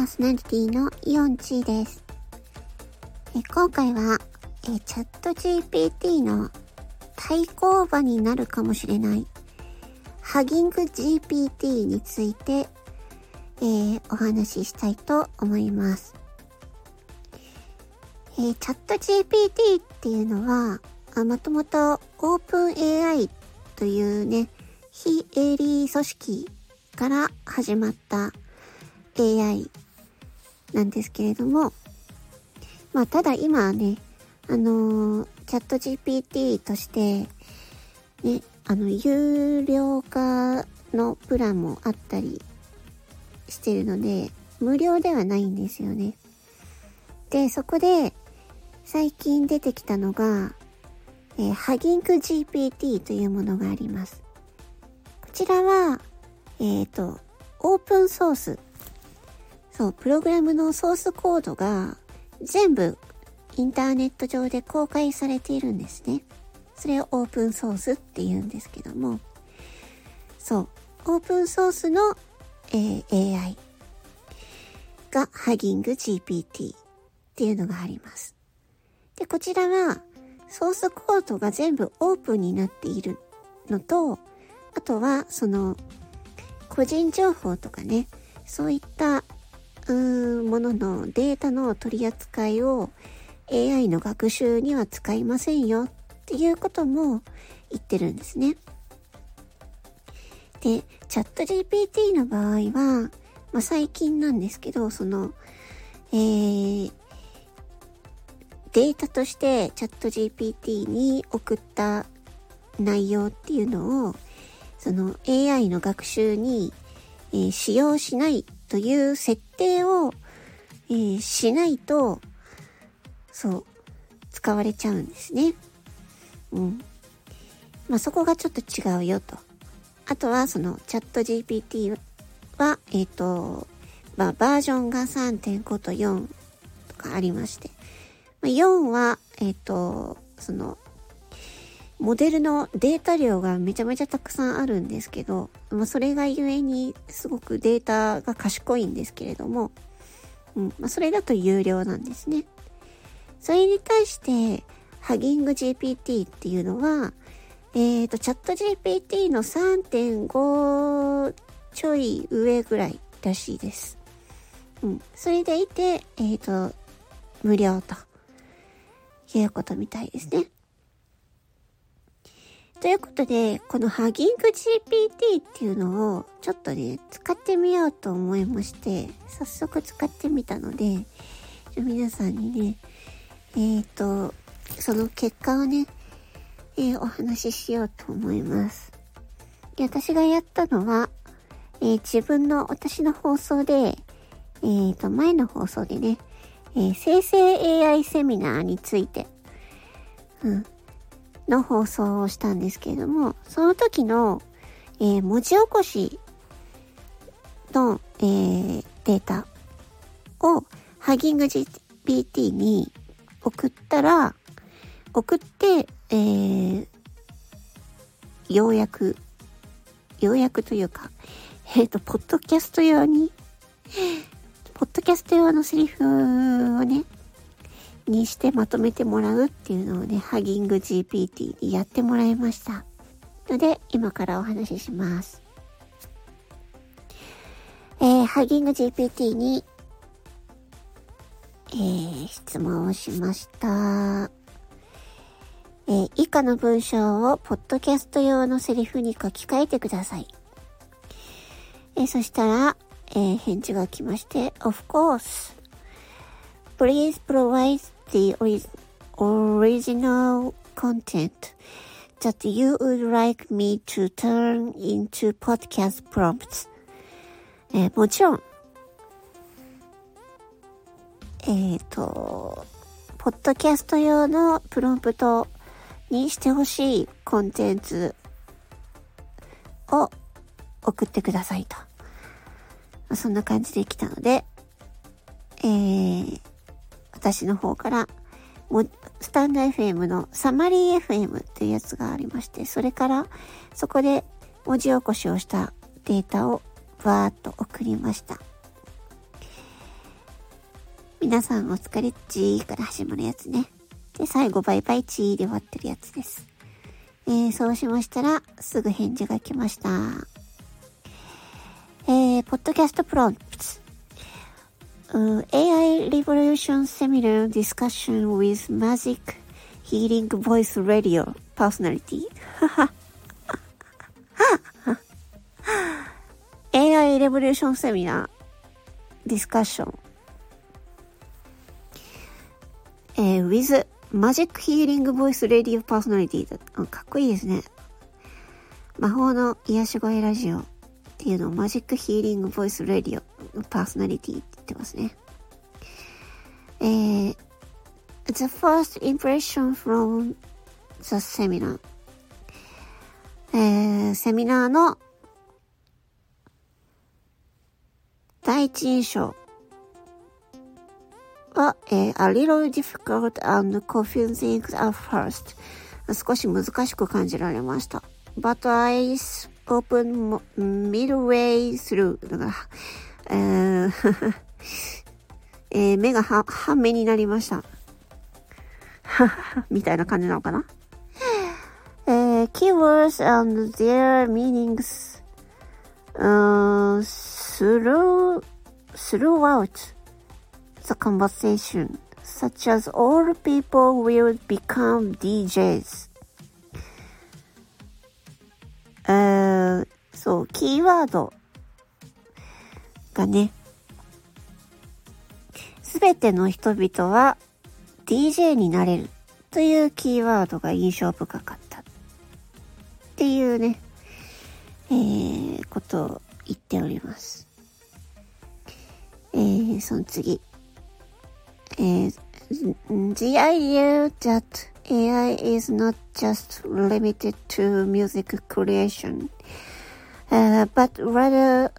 パーソナリティのイオンチーです。え今回はえチャット GPT の対抗馬になるかもしれないハギング GPT について、えー、お話ししたいと思います。えー、チャット GPT っていうのは、もともとオープン AI というね、非営利組織から始まった AI なんですけれども、まあ、ただ今はね、あのー、チャット GPT として、ね、あの、有料化のプランもあったりしてるので、無料ではないんですよね。で、そこで、最近出てきたのが、えー、ハギング GPT というものがあります。こちらは、えっ、ー、と、オープンソースそう、プログラムのソースコードが全部インターネット上で公開されているんですね。それをオープンソースって言うんですけども、そう、オープンソースの、えー、AI がハギング GPT っていうのがあります。で、こちらはソースコードが全部オープンになっているのと、あとはその個人情報とかね、そういったもののデータの取り扱いを AI の学習には使いませんよっていうことも言ってるんですね。で、チャット GPT の場合は、まあ、最近なんですけど、その、えー、データとしてチャット GPT に送った内容っていうのを、その AI の学習に、えー、使用しないという設定を、えー、しないと、そう、使われちゃうんですね。うん。まあ、そこがちょっと違うよと。あとは、その、チャット GPT は、えっ、ー、と、まあ、バージョンが3.5と4とかありまして、まあ、4は、えっ、ー、と、その、モデルのデータ量がめちゃめちゃたくさんあるんですけど、まあ、それがゆえにすごくデータが賢いんですけれども、うんまあ、それだと有料なんですね。それに対して、ハギング GPT っていうのは、えっ、ー、と、チャット GPT の3.5ちょい上ぐらいらしいです。うん。それでいて、えっ、ー、と、無料ということみたいですね。ということで、このハギング GPT っていうのをちょっとね、使ってみようと思いまして、早速使ってみたので、皆さんにね、えっ、ー、と、その結果をね、えー、お話ししようと思います。で私がやったのは、えー、自分の、私の放送で、えっ、と、前の放送でね、え生成 AI セミナーについて、うん、の放送をしたんですけれども、その時の、えー、文字起こしの、えー、データをハギング GPT に送ったら、送って、えー、ようやく、ようやくというか、えっ、ー、と、ポッドキャスト用に、ポッドキャスト用のセリフをね、にしてまとめてもらうっていうのをね、ハギング GPT にやってもらいました。ので、今からお話しします。えー、ハギング GPT に、えー、質問をしました。えー、以下の文章をポッドキャスト用のセリフに書き換えてください。えー、そしたら、えー、返事が来まして、of course. Please provide the original content that you would like me to turn into podcast prompts. えー、もちろん、えっ、ー、と、ポッドキャスト用のプロンプトにしてほしいコンテンツを送ってくださいと。そんな感じで来たので、私の方からもスタンド FM のサマリー FM っていうやつがありまして、それからそこで文字起こしをしたデータをバーッと送りました。皆さんお疲れっちーから始まるやつね。で、最後バイバイチーで終わってるやつです。えー、そうしましたら、すぐ返事が来ました。えー、ポッドキャストプロン AI Revolution Seminar Discussion with Magic Healing Voice Radio Personality AI Revolution Seminar Discussion えー、with Magic Healing Voice Radio Personality かっこいいですね。魔法の癒し声ラジオっていうのをマジックヒーリングボイスラディオパーソナリティってますね。えー、The first impression from the seminar えー、セミナーの第一印象は、えー、a little difficult and confusing at first 少し難しく感じられました。But I open midway through だから、えーえー、目が半目になりました。みたいな感じなのかなえー、keywords and their meanings、uh, through, throughout the conversation, such as all people will become DJs. えー、そう、キーワードがね、すべての人々は DJ になれるというキーワードが印象深かったっていうね、えー、ことを言っております。えー、その次。えー、The idea that AI is not just limited to music creation, uh, but rather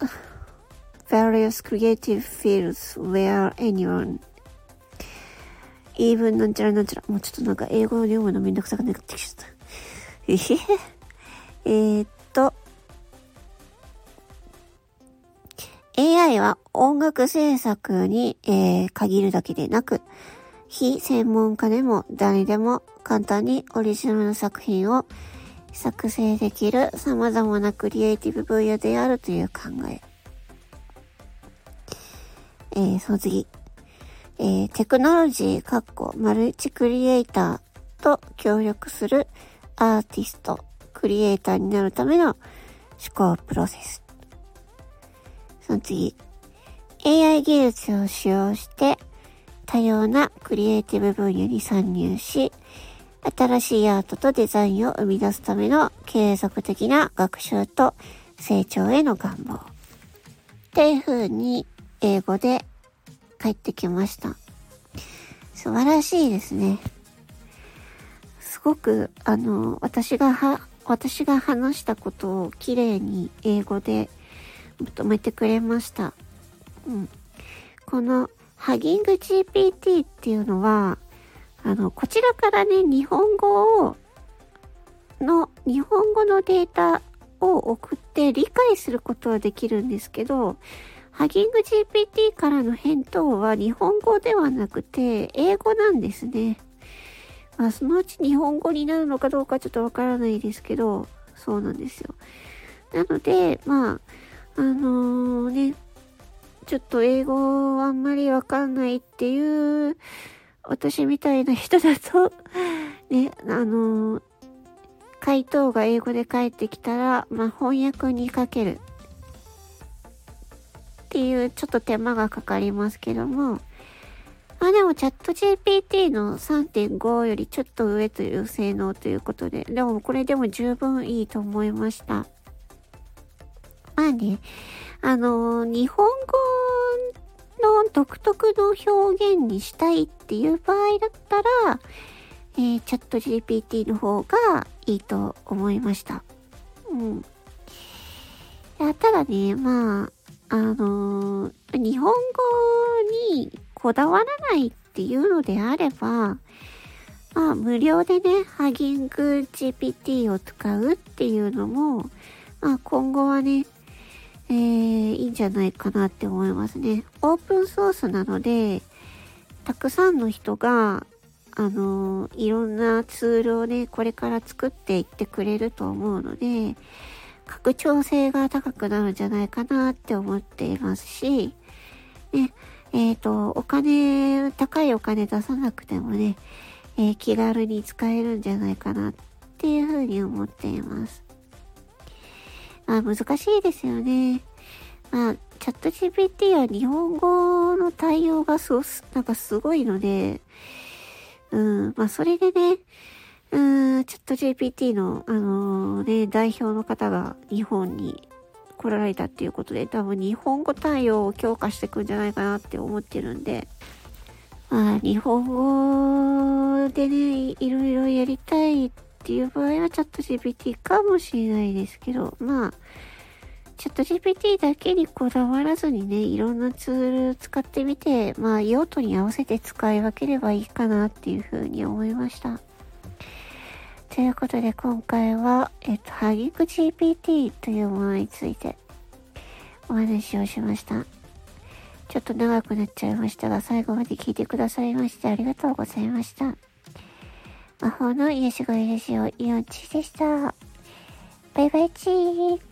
various creative fields where anyone even なんちゃらなんちゃら。もうちょっとなんか英語を読むのめんどくさくなってきちゃった。えへへ。え、っと。AI は音楽制作に、えー、限るだけでなく、非専門家でも誰でも簡単にオリジナルの作品を作成できる様々なクリエイティブ分野であるという考え。えー、その次。えー、テクノロジー、かっこ、マルチクリエイターと協力するアーティスト、クリエイターになるための思考プロセス。その次。AI 技術を使用して多様なクリエイティブ分野に参入し、新しいアートとデザインを生み出すための継続的な学習と成長への願望。っていう風に英語で帰ってきました。素晴らしいですね。すごく、あの、私がは、私が話したことをきれいに英語でまとめてくれました。うん。このハギング GPT っていうのは、あの、こちらからね、日本語を、の、日本語のデータを送って理解することはできるんですけど、ハギング GPT からの返答は日本語ではなくて英語なんですね。まあ、そのうち日本語になるのかどうかちょっとわからないですけど、そうなんですよ。なので、まあ、あのー、ね、ちょっと英語あんまりわかんないっていう私みたいな人だと ね、あのー、回答が英語で返ってきたら、まあ、翻訳にかけるっていうちょっと手間がかかりますけども、まあでもチャット GPT の3.5よりちょっと上という性能ということで、でもこれでも十分いいと思いました。まあね、あのー、日本語の独特の表現にしたいっていう場合だったら、えー、チャット GPT の方がいいと思いました。うん。ただね、まあ、あのー、日本語にこだわらないっていうのであれば、まあ、無料でね、ハギング GPT を使うっていうのも、まあ、今後はね、えー、いいんじゃないかなって思いますね。オープンソースなので、たくさんの人が、あの、いろんなツールをね、これから作っていってくれると思うので、拡張性が高くなるんじゃないかなって思っていますし、ね、えっ、ー、と、お金、高いお金出さなくてもね、えー、気軽に使えるんじゃないかなっていうふうに思っています。まあ難しいですよね。まあ、チャット GPT は日本語の対応がすごなんかすごいので、うん、まあそれでね、うん、チャット GPT の、あのー、ね、代表の方が日本に来られたっていうことで、多分日本語対応を強化していくんじゃないかなって思ってるんで、まあ、日本語でね、いろいろやりたいっていう場合はチャット GPT かもしれないですけど、まあ、チャット GPT だけにこだわらずにね、いろんなツール使ってみて、まあ用途に合わせて使い分ければいいかなっていうふうに思いました。ということで今回は、えっと、ハギク GPT というものについてお話をしました。ちょっと長くなっちゃいましたが、最後まで聞いてくださいましてありがとうございました。魔法の癒し声ラジオイオンチでした。バイバイチー。